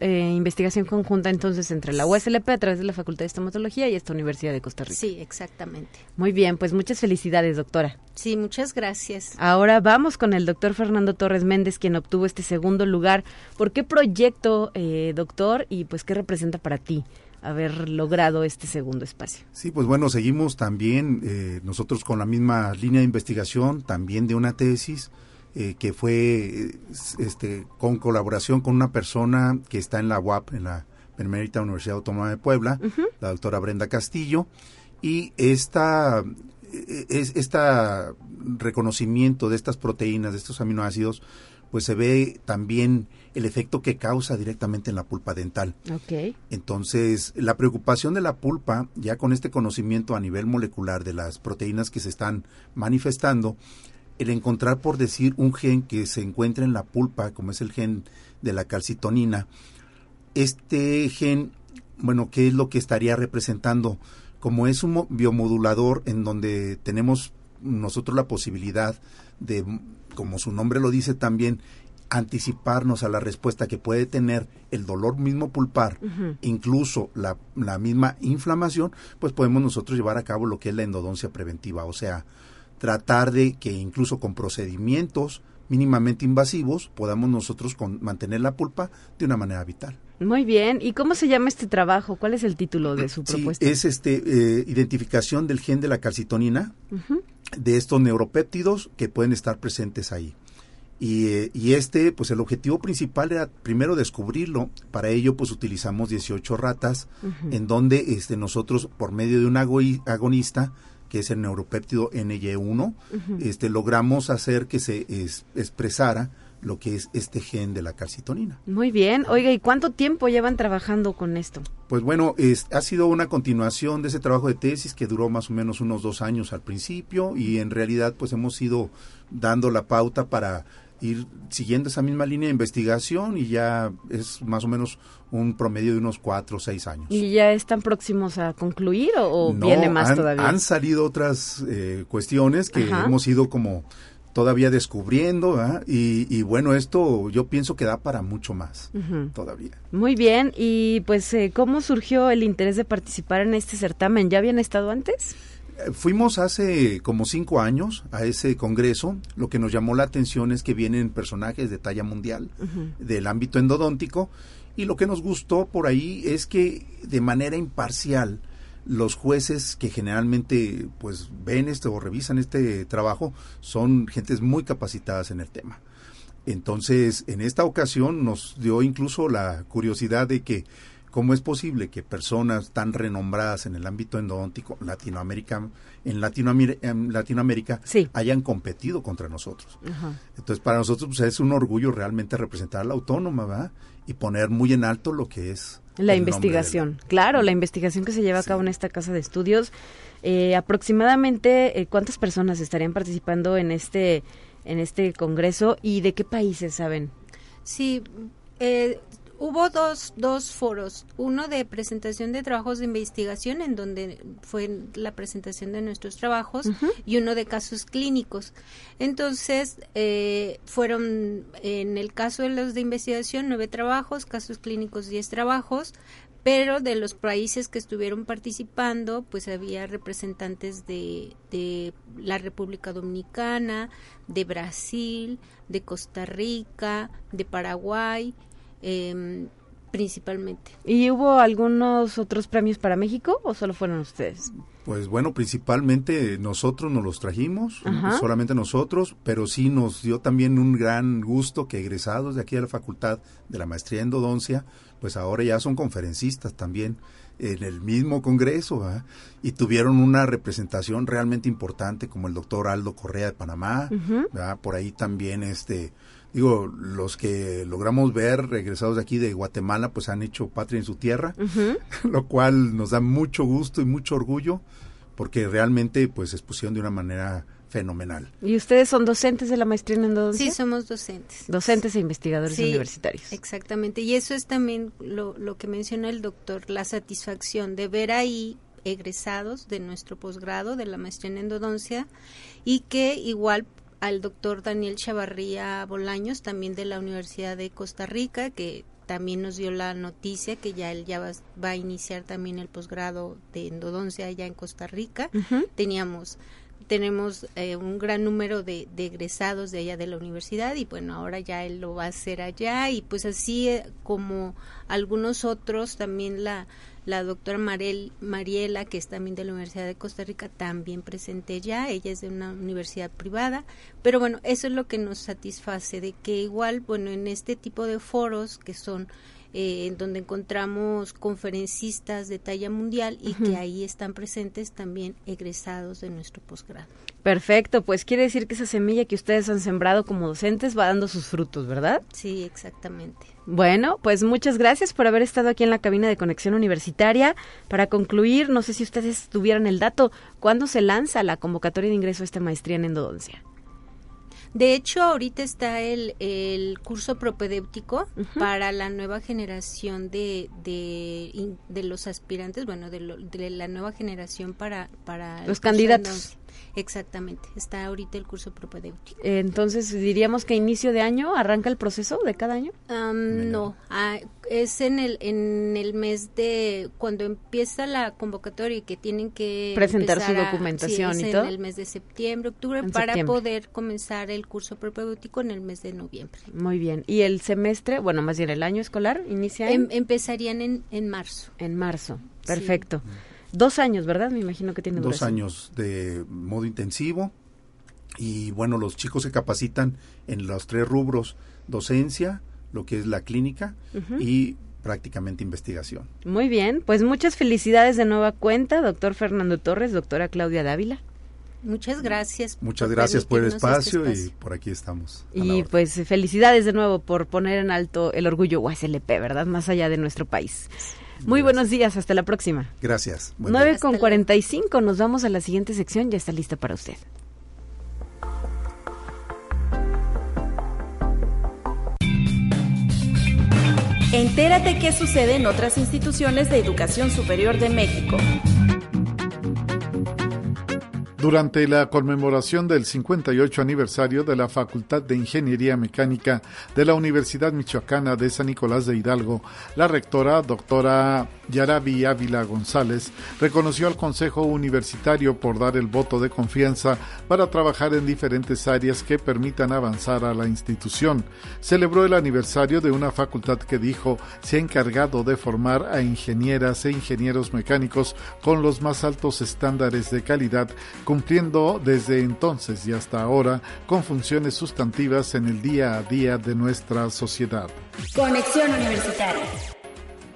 eh, investigación conjunta entonces entre la USLP a través de la Facultad de Estomatología y esta Universidad de Costa Rica. Sí, exactamente. Muy bien, pues muchas felicidades, doctora. Sí, muchas gracias. Ahora vamos con el doctor Fernando Torres Méndez, quien obtuvo este segundo lugar. ¿Por qué proyecto, eh, doctor, y pues qué representa para ti? Haber logrado este segundo espacio. Sí, pues bueno, seguimos también eh, nosotros con la misma línea de investigación, también de una tesis eh, que fue este, con colaboración con una persona que está en la UAP, en la Benemérita Universidad Autónoma de Puebla, la doctora Brenda Castillo, y esta, e, es, esta reconocimiento de estas proteínas, de estos aminoácidos, pues se ve también el efecto que causa directamente en la pulpa dental. Okay. Entonces, la preocupación de la pulpa, ya con este conocimiento a nivel molecular de las proteínas que se están manifestando, el encontrar, por decir, un gen que se encuentra en la pulpa, como es el gen de la calcitonina, este gen, bueno, ¿qué es lo que estaría representando? Como es un biomodulador en donde tenemos nosotros la posibilidad de como su nombre lo dice también, anticiparnos a la respuesta que puede tener el dolor mismo pulpar, incluso la, la, misma inflamación, pues podemos nosotros llevar a cabo lo que es la endodoncia preventiva, o sea, tratar de que incluso con procedimientos mínimamente invasivos podamos nosotros mantener la pulpa de una manera vital. Muy bien, ¿y cómo se llama este trabajo? ¿Cuál es el título de su propuesta? es este eh, identificación del gen de la calcitonina de estos neuropéptidos que pueden estar presentes ahí. Y, eh, y, este, pues el objetivo principal era primero descubrirlo. Para ello, pues utilizamos 18 ratas, en donde este, nosotros, por medio de un agonista, que es el neuropéptido NY1, este, logramos hacer que se expresara lo que es este gen de la calcitonina. Muy bien. Oiga, ¿y cuánto tiempo llevan trabajando con esto? Pues bueno, es, ha sido una continuación de ese trabajo de tesis que duró más o menos unos dos años al principio y en realidad pues hemos ido dando la pauta para ir siguiendo esa misma línea de investigación y ya es más o menos un promedio de unos cuatro o seis años. ¿Y ya están próximos a concluir o, viene más todavía? Han salido otras eh, cuestiones que hemos ido como todavía descubriendo y, bueno, esto yo pienso que da para mucho más todavía. Muy bien, y pues eh, ¿cómo surgió el interés de participar en este certamen? ¿Ya habían estado antes? Fuimos hace como cinco años a ese congreso. Lo que nos llamó la atención es que vienen personajes de talla mundial del ámbito endodóntico y lo que nos gustó por ahí es que de manera imparcial los jueces que generalmente pues ven este o revisan este trabajo son gentes muy capacitadas en el tema. Entonces, en esta ocasión nos dio incluso la curiosidad de que cómo es posible que personas tan renombradas en el ámbito endodóntico Latinoamérica, en Latinoamérica, en Latinoamérica hayan competido contra nosotros. Entonces, para nosotros pues, es un orgullo realmente representar a la autónoma ¿verdad? y poner muy en alto lo que es la investigación. Claro, la investigación que se lleva a cabo en esta casa de estudios. Eh, aproximadamente, eh, ¿cuántas personas estarían participando en este en este congreso y de qué países saben? Sí, eh, hubo dos, dos foros, uno de presentación de trabajos de investigación en donde fue la presentación de nuestros trabajos y uno de casos clínicos. Entonces, eh, fueron en el caso de los de investigación nueve trabajos, casos clínicos diez trabajos, pero de los países que estuvieron participando, pues había representantes de, de la República Dominicana, de Brasil, de Costa Rica, de Paraguay, eh, principalmente. ¿Y hubo algunos otros premios para México o solo fueron ustedes? Pues bueno, principalmente nosotros nos los trajimos, solamente nosotros, pero sí nos dio también un gran gusto que egresados de aquí de la Facultad de la Maestría en Endodoncia, pues ahora ya son conferencistas también en el mismo Congreso y tuvieron una representación realmente importante como el doctor Aldo Correa de Panamá, por ahí también este digo, los que logramos ver regresados de aquí de Guatemala, pues han hecho patria en su tierra, lo cual nos da mucho gusto y mucho orgullo, porque realmente pues expusieron de una manera fenomenal. ¿Y ustedes son docentes de la maestría en endodoncia? Sí, somos docentes. Docentes e investigadores universitarios. Exactamente, y eso es también lo, lo que menciona el doctor, la satisfacción de ver ahí egresados de nuestro posgrado de la maestría en endodoncia y que igual al doctor Daniel Chavarría Bolaños, también de la Universidad de Costa Rica, que también nos dio la noticia que ya él ya va, a iniciar también el posgrado de endodoncia allá en Costa Rica. Teníamos tenemos eh, un gran número de, egresados de allá de la universidad y bueno, ahora ya él lo va a hacer allá y pues así eh, como algunos otros también la la doctora Mariela, que es también de la Universidad de Costa Rica, también presente ya. Ella es de una universidad privada. Pero bueno, eso es lo que nos satisface, de que igual, bueno, en este tipo de foros que son eh, en donde encontramos conferencistas de talla mundial y que ahí están presentes también egresados de nuestro posgrado. Perfecto, pues quiere decir que esa semilla que ustedes han sembrado como docentes va dando sus frutos, ¿verdad? Sí, exactamente. Bueno, pues muchas gracias por haber estado aquí en la cabina de conexión universitaria. Para concluir, no sé si ustedes tuvieran el dato, ¿cuándo se lanza la convocatoria de ingreso a esta maestría en endodoncia? De hecho, ahorita está el, el curso propedéutico para la nueva generación de, de, de los aspirantes, bueno, de, de, la nueva generación para... para los candidatos. Exactamente, está ahorita el curso propedéutico. Entonces, diríamos que inicio de año arranca el proceso de cada año. no, ah, es en el en el mes de cuando empieza la convocatoria y que tienen que presentar su documentación y todo. En el mes de septiembre, octubre para poder comenzar el curso propedéutico en el mes de noviembre. Muy bien. Y el semestre, bueno, más bien el año escolar inicia em, empezarían en en marzo. En marzo. Perfecto. Dos años, ¿verdad? Me imagino que tiene Dos años de modo intensivo. Y bueno, los chicos se capacitan en los tres rubros, docencia, lo que es la clínica y prácticamente investigación. Muy bien, pues muchas felicidades de nueva cuenta, doctor Fernando Torres, doctora Claudia Dávila. Muchas gracias. Muchas gracias por el este espacio, y por aquí estamos. Y pues felicidades de nuevo por poner en alto el orgullo USLP, ¿verdad? Más allá de nuestro país. Muy buenos días, hasta la próxima. Gracias. 9 con 45, nos vamos a la siguiente sección, ya está lista para usted. Entérate qué sucede en otras instituciones de educación superior de México. Durante la conmemoración del 58 aniversario de la Facultad de Ingeniería Mecánica de la Universidad Michoacana de San Nicolás de Hidalgo, la rectora, doctora Yarabi Ávila González, reconoció al Consejo Universitario por dar el voto de confianza para trabajar en diferentes áreas que permitan avanzar a la institución. Celebró el aniversario de una facultad que dijo se ha encargado de formar a ingenieras e ingenieros mecánicos con los más altos estándares de calidad cumpliendo desde entonces y hasta ahora con funciones sustantivas en el día a día de nuestra sociedad. Conexión Universitaria.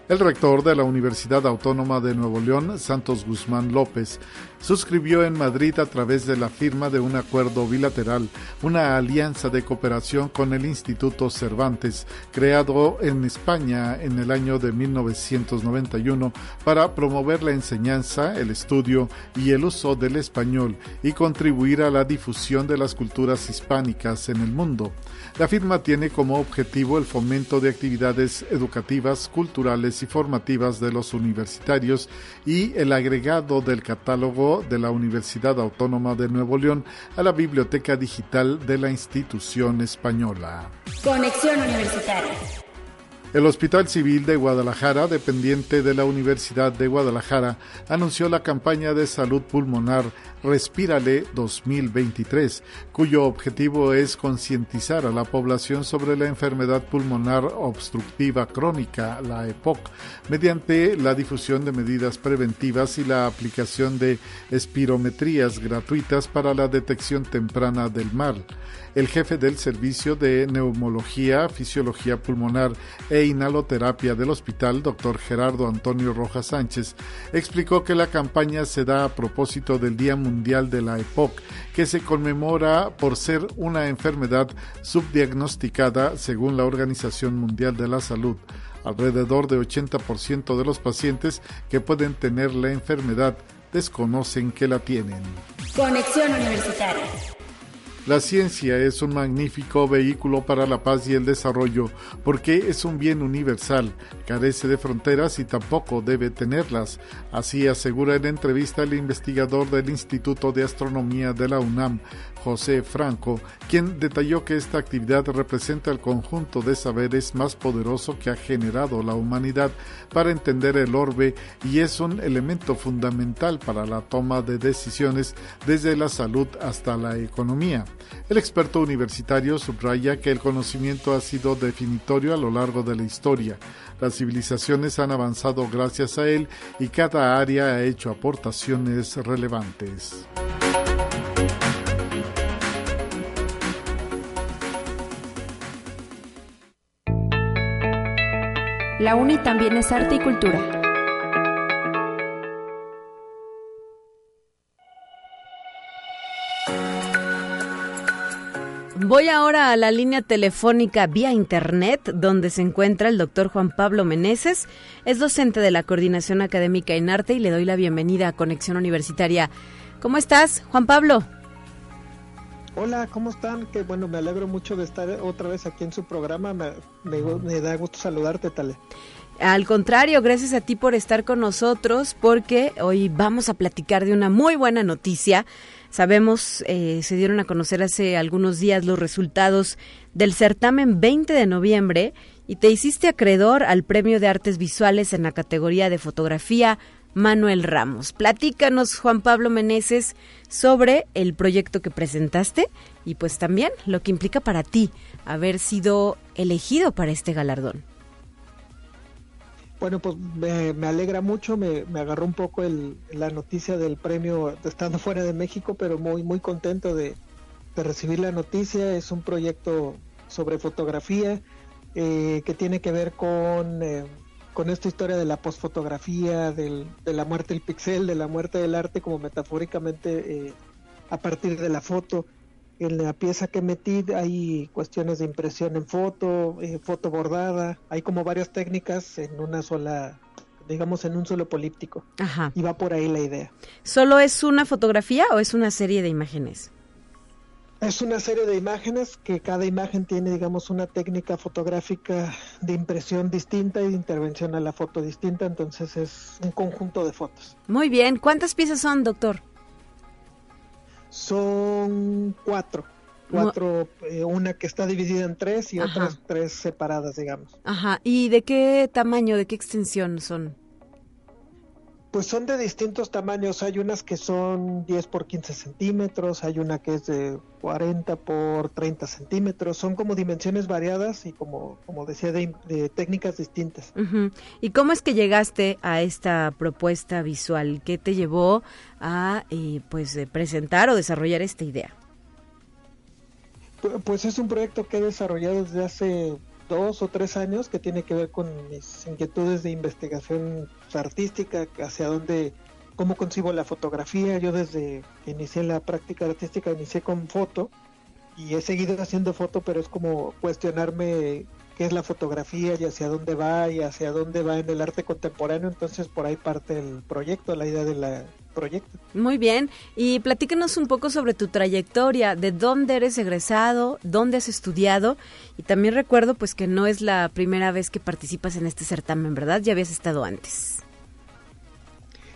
El rector de la Universidad Autónoma de Nuevo León, Santos Guzmán López, suscribió en Madrid a través de la firma de un acuerdo bilateral una alianza de cooperación con el Instituto Cervantes, creado en España en el año de 1991 para promover la enseñanza, el estudio y el uso del español y contribuir a la difusión de las culturas hispánicas en el mundo. La firma tiene como objetivo el fomento de actividades educativas, culturales y formativas de los universitarios y el agregado del catálogo de la Universidad Autónoma de Nuevo León a la Biblioteca Digital de la institución española. Conexión Universitaria. El Hospital Civil de Guadalajara, dependiente de la Universidad de Guadalajara, anunció la campaña de salud pulmonar Respírale 2023, cuyo objetivo es concientizar a la población sobre la enfermedad pulmonar obstructiva crónica, la EPOC, mediante la difusión de medidas preventivas y la aplicación de espirometrías gratuitas para la detección temprana del mal el jefe del Servicio de Neumología, Fisiología Pulmonar e Inhaloterapia del hospital, doctor Gerardo Antonio Rojas Sánchez, explicó que la campaña se da a propósito del Día Mundial de la EPOC, que se conmemora por ser una enfermedad subdiagnosticada según la Organización Mundial de la Salud. Alrededor de 80% de los pacientes que pueden tener la enfermedad desconocen que la tienen. Conexión Universitaria. La ciencia es un magnífico vehículo para la paz y el desarrollo porque es un bien universal, carece de fronteras y tampoco debe tenerlas. Así asegura en entrevista el investigador del Instituto de Astronomía de la UNAM, José Franco, quien detalló que esta actividad representa el conjunto de saberes más poderoso que ha generado la humanidad para entender el orbe y es un elemento fundamental para la toma de decisiones desde la salud hasta la economía. El experto universitario subraya que el conocimiento ha sido definitorio a lo largo de la historia. Las civilizaciones han avanzado gracias a él y cada área ha hecho aportaciones relevantes. La UNI también es arte y cultura. Voy ahora a la línea telefónica vía internet, donde se encuentra el doctor Juan Pablo Meneses. Es docente de la Coordinación Académica en Arte y le doy la bienvenida a Conexión Universitaria. ¿Cómo estás, Juan Pablo? Hola, ¿cómo están? Que bueno, me alegro mucho de estar otra vez aquí en su programa. Me, da gusto saludarte, Tale. Al contrario, gracias a ti por estar con nosotros, porque hoy vamos a platicar de una muy buena noticia. Sabemos, eh, se dieron a conocer hace algunos días los resultados del certamen 20 de noviembre y te hiciste acreedor al Premio de Artes Visuales en la categoría de fotografía Manuel Ramos. Platícanos, Juan Pablo Meneses, sobre el proyecto que presentaste y pues también lo que implica para ti haber sido elegido para este galardón. Bueno, pues me, alegra mucho, me, agarró un poco la noticia del premio estando fuera de México, pero muy, muy contento de, recibir la noticia. Es un proyecto sobre fotografía eh, que tiene que ver con... Eh, con esta historia de la posfotografía, de la muerte del pixel, de la muerte del arte, como metafóricamente eh, a partir de la foto. En la pieza que metí hay cuestiones de impresión en foto, eh, foto bordada, hay como varias técnicas en una sola, digamos en un solo políptico. Ajá. Y va por ahí la idea. ¿Solo es una fotografía o es una serie de imágenes? Es una serie de imágenes que cada imagen tiene, digamos, una técnica fotográfica de impresión distinta y de intervención a la foto distinta, entonces es un conjunto de fotos. Muy bien, ¿cuántas piezas son, doctor? Son cuatro. Cuatro, eh, una que está dividida en tres y otras tres separadas, digamos. Ajá. ¿Y de qué tamaño, de qué extensión son? Pues son de distintos tamaños. Hay unas que son 10 por 15 centímetros, hay una que es de 40 por 30 centímetros. Son como dimensiones variadas y como, como decía, de, técnicas distintas. ¿Y cómo es que llegaste a esta propuesta visual? ¿Qué te llevó a eh, pues presentar o desarrollar esta idea? Pues es un proyecto que he desarrollado desde hace dos o tres años que tiene que ver con mis inquietudes de investigación artística, hacia dónde, cómo concibo la fotografía. Yo desde que inicié la práctica artística inicié con foto y he seguido haciendo foto, pero es como cuestionarme qué es la fotografía y hacia dónde va y hacia dónde va en el arte contemporáneo. Entonces por ahí parte el proyecto, la idea de la proyecto. Muy bien, y platícanos un poco sobre tu trayectoria, de dónde eres egresado, dónde has estudiado, y también recuerdo pues que no es la primera vez que participas en este certamen, ¿verdad? Ya habías estado antes.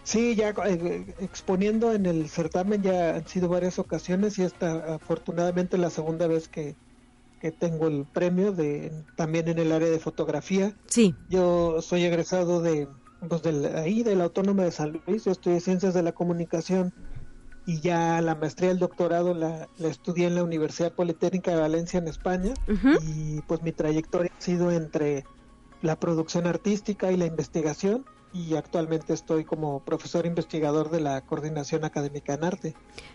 Sí, ya eh, exponiendo en el certamen ya han sido varias ocasiones y esta afortunadamente la segunda vez que, que tengo el premio de también en el área de fotografía. Sí. Yo soy egresado de pues ahí de la Autónoma de San Luis, yo estudié Ciencias de la Comunicación y ya la maestría y el doctorado la, estudié en la Universidad Politécnica de Valencia en España y pues mi trayectoria ha sido entre la producción artística y la investigación y actualmente estoy como profesor investigador de la Coordinación Académica en Arte.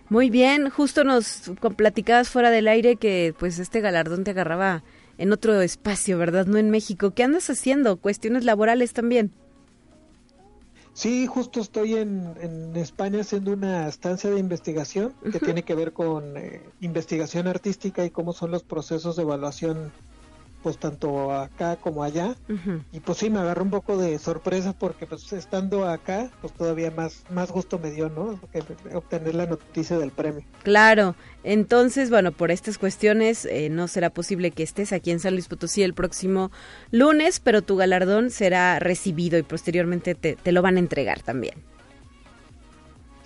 Muy bien, justo nos platicabas fuera del aire que pues este galardón te agarraba en otro espacio, ¿verdad? No en México. ¿Qué andas haciendo? Cuestiones laborales también. Sí, justo estoy en, España haciendo una estancia de investigación que tiene que ver con eh, investigación artística y cómo son los procesos de evaluación pues tanto acá como allá. Y pues sí me agarró un poco de sorpresa porque pues estando acá pues todavía más más gusto me dio no obtener la noticia del premio. Claro. Entonces bueno por estas cuestiones eh, no será posible que estés aquí en San Luis Potosí el próximo lunes pero tu galardón será recibido y posteriormente te, lo van a entregar también.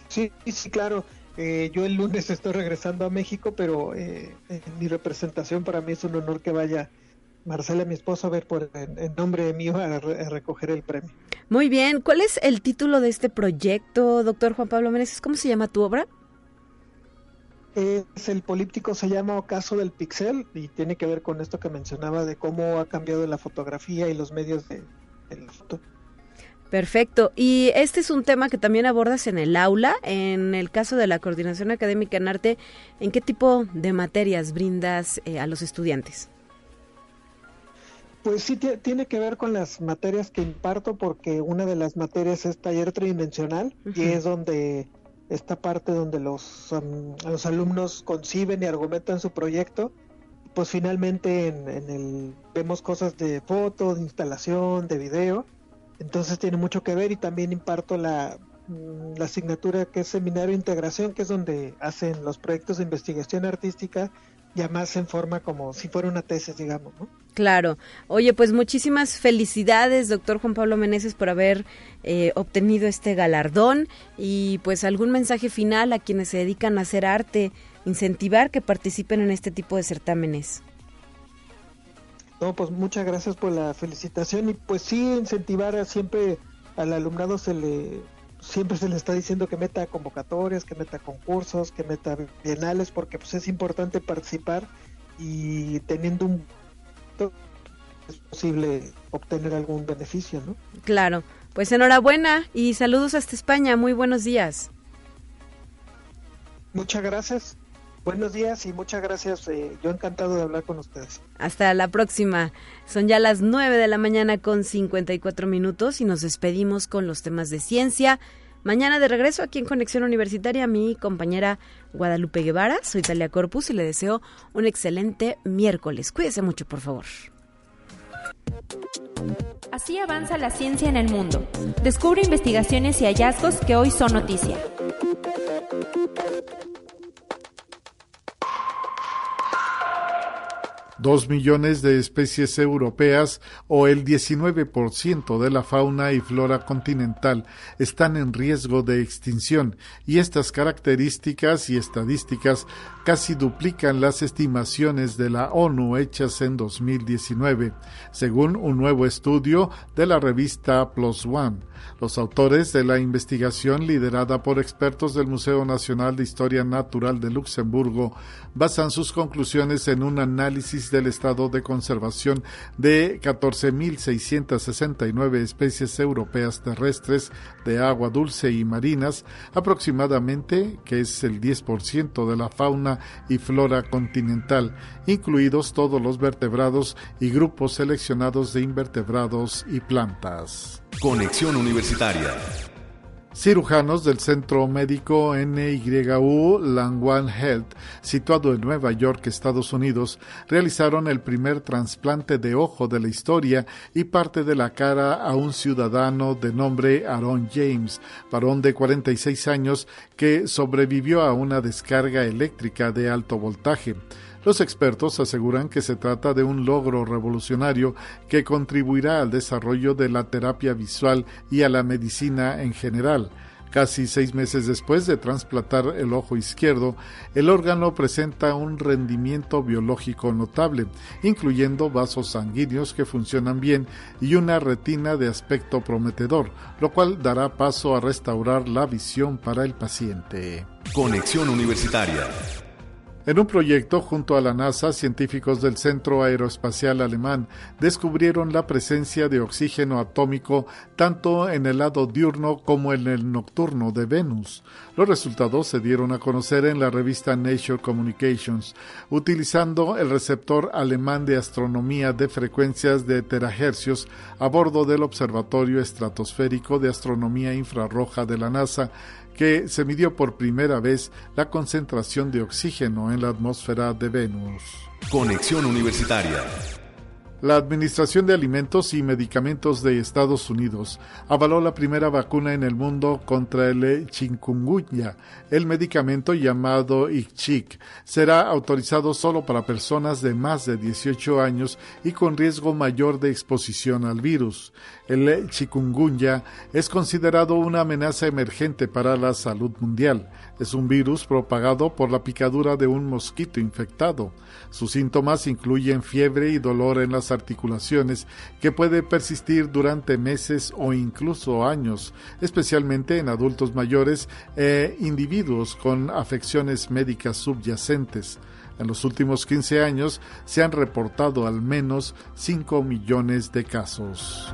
Sí sí claro. Eh, yo el lunes estoy regresando a México, pero eh, mi representación para mí es un honor que vaya Marcela, mi esposa, a ver por en, nombre mío a, recoger el premio. Muy bien, ¿cuál es el título de este proyecto, doctor Juan Pablo Meneses? ¿Cómo se llama tu obra? Es el políptico se llama Ocaso del Pixel y tiene que ver con esto que mencionaba de cómo ha cambiado la fotografía y los medios de, de la foto. Perfecto. Y este es un tema que también abordas en el aula. En el caso de la coordinación académica en arte, ¿en qué tipo de materias brindas eh, a los estudiantes? Pues sí, tiene que ver con las materias que imparto porque una de las materias es taller tridimensional y es donde esta parte donde los, um, los alumnos conciben y argumentan su proyecto. Pues finalmente en, el, vemos cosas de foto, de instalación, de video. Entonces tiene mucho que ver y también imparto la, mm, la asignatura que es Seminario de Integración, que es donde hacen los proyectos de investigación artística ya más en forma como si fuera una tesis, digamos, ¿no? Claro. Oye, pues muchísimas felicidades, doctor Juan Pablo Meneses, por haber eh, obtenido este galardón y pues algún mensaje final a quienes se dedican a hacer arte, incentivar que participen en este tipo de certámenes. No, pues muchas gracias por la felicitación y pues sí, incentivar a siempre al alumnado se le siempre se le está diciendo que meta convocatorias, que meta concursos, que meta bienales, porque pues es importante participar y teniendo un es posible obtener algún beneficio, ¿no? Claro, pues enhorabuena y saludos hasta España, muy buenos días. Muchas gracias. Buenos días y muchas gracias. Eh, yo encantado de hablar con ustedes. Hasta la próxima. Son ya las 9 de la mañana con 54 minutos y nos despedimos con los temas de ciencia. Mañana de regreso aquí en Conexión Universitaria, mi compañera Guadalupe Guevara. Soy Talia Corpus y le deseo un excelente miércoles. Cuídese mucho, por favor. Así avanza la ciencia en el mundo. Descubre investigaciones y hallazgos que hoy son noticia. Dos millones de especies europeas o el 19% de la fauna y flora continental están en riesgo de extinción. Y estas características y estadísticas casi duplican las estimaciones de la ONU hechas en 2019, según un nuevo estudio de la revista Plus One. Los autores de la investigación liderada por expertos del Museo Nacional de Historia Natural de Luxemburgo basan sus conclusiones en un análisis del estado de conservación de 14.669 especies europeas terrestres de agua dulce y marinas, aproximadamente, que es el 10% de la fauna y flora continental, incluidos todos los vertebrados y grupos seleccionados de invertebrados y plantas. Conexión Universitaria. Cirujanos del Centro Médico NYU Langwan Health, situado en Nueva York, Estados Unidos, realizaron el primer trasplante de ojo de la historia y parte de la cara a un ciudadano de nombre Aaron James, varón de 46 años que sobrevivió a una descarga eléctrica de alto voltaje. Los expertos aseguran que se trata de un logro revolucionario que contribuirá al desarrollo de la terapia visual y a la medicina en general. Casi seis meses después de trasplantar el ojo izquierdo, el órgano presenta un rendimiento biológico notable, incluyendo vasos sanguíneos que funcionan bien y una retina de aspecto prometedor, lo cual dará paso a restaurar la visión para el paciente. Conexión Universitaria. En un proyecto junto a la NASA, científicos del Centro Aeroespacial Alemán descubrieron la presencia de oxígeno atómico tanto en el lado diurno como en el nocturno de Venus. Los resultados se dieron a conocer en la revista Nature Communications, utilizando el receptor alemán de astronomía de frecuencias de terahercios a bordo del Observatorio Estratosférico de Astronomía Infrarroja de la NASA que se midió por primera vez la concentración de oxígeno en la atmósfera de Venus. Conexión Universitaria. La Administración de Alimentos y Medicamentos de Estados Unidos avaló la primera vacuna en el mundo contra el chikungunya. El medicamento llamado ICHIC será autorizado solo para personas de más de 18 años y con riesgo mayor de exposición al virus. El chikungunya es considerado una amenaza emergente para la salud mundial. Es un virus propagado por la picadura de un mosquito infectado. Sus síntomas incluyen fiebre y dolor en las articulaciones que puede persistir durante meses o incluso años, especialmente en adultos mayores e individuos con afecciones médicas subyacentes. En los últimos 15 años se han reportado al menos 5 millones de casos.